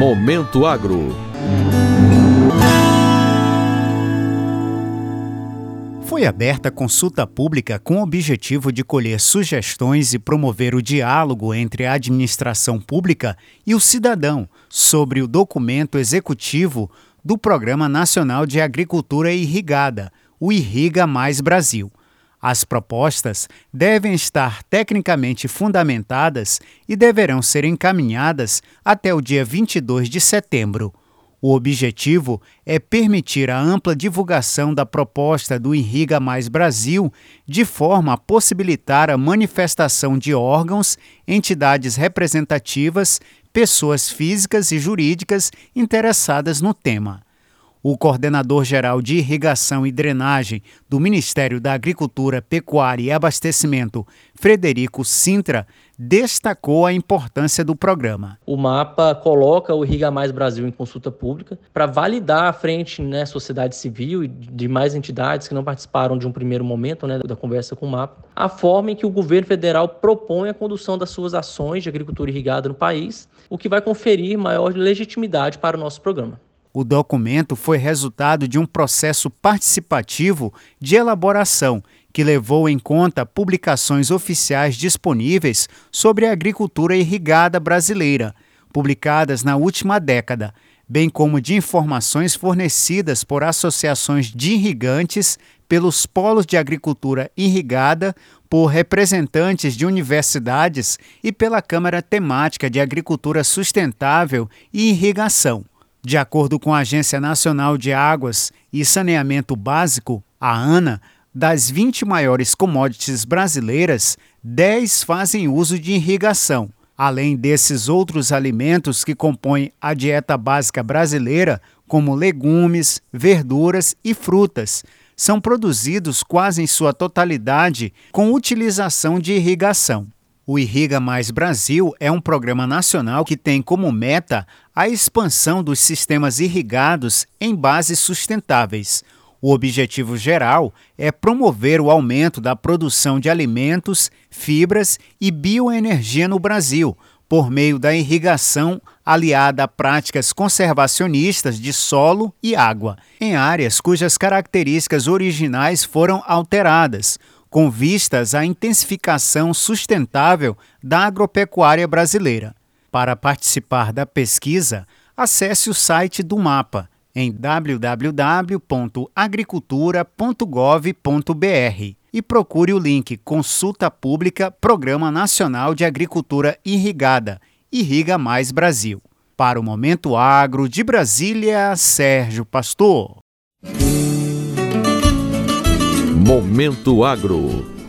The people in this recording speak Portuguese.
Momento Agro. Foi aberta consulta pública com o objetivo de colher sugestões e promover o diálogo entre a administração pública e o cidadão sobre o documento executivo do Programa Nacional de Agricultura Irrigada, o Irriga Mais Brasil. As propostas devem estar tecnicamente fundamentadas e deverão ser encaminhadas até o dia 22 de setembro. O objetivo é permitir a ampla divulgação da proposta do Irriga Mais Brasil, de forma a possibilitar a manifestação de órgãos, entidades representativas, pessoas físicas e jurídicas interessadas no tema. O coordenador-geral de Irrigação e Drenagem do Ministério da Agricultura, Pecuária e Abastecimento, Frederico Sintra, destacou a importância do programa. O mapa coloca o Irriga Mais Brasil em consulta pública para validar à frente né, sociedade civil e demais entidades que não participaram de um primeiro momento né, da conversa com o mapa, a forma em que o governo federal propõe a condução das suas ações de agricultura irrigada no país, o que vai conferir maior legitimidade para o nosso programa. O documento foi resultado de um processo participativo de elaboração que levou em conta publicações oficiais disponíveis sobre a agricultura irrigada brasileira, publicadas na última década, bem como de informações fornecidas por associações de irrigantes, pelos polos de agricultura irrigada, por representantes de universidades e pela Câmara Temática de Agricultura Sustentável e Irrigação. De acordo com a Agência Nacional de Águas e Saneamento Básico, a ANA, das 20 maiores commodities brasileiras, 10 fazem uso de irrigação. Além desses outros alimentos que compõem a dieta básica brasileira, como legumes, verduras e frutas, são produzidos quase em sua totalidade com utilização de irrigação. O Irriga Mais Brasil é um programa nacional que tem como meta a expansão dos sistemas irrigados em bases sustentáveis. O objetivo geral é promover o aumento da produção de alimentos, fibras e bioenergia no Brasil, por meio da irrigação aliada a práticas conservacionistas de solo e água, em áreas cujas características originais foram alteradas com vistas à intensificação sustentável da agropecuária brasileira. Para participar da pesquisa, acesse o site do MAPA em www.agricultura.gov.br e procure o link Consulta Pública Programa Nacional de Agricultura Irrigada, Irriga Mais Brasil. Para o Momento Agro de Brasília, Sérgio Pastor. Momento Agro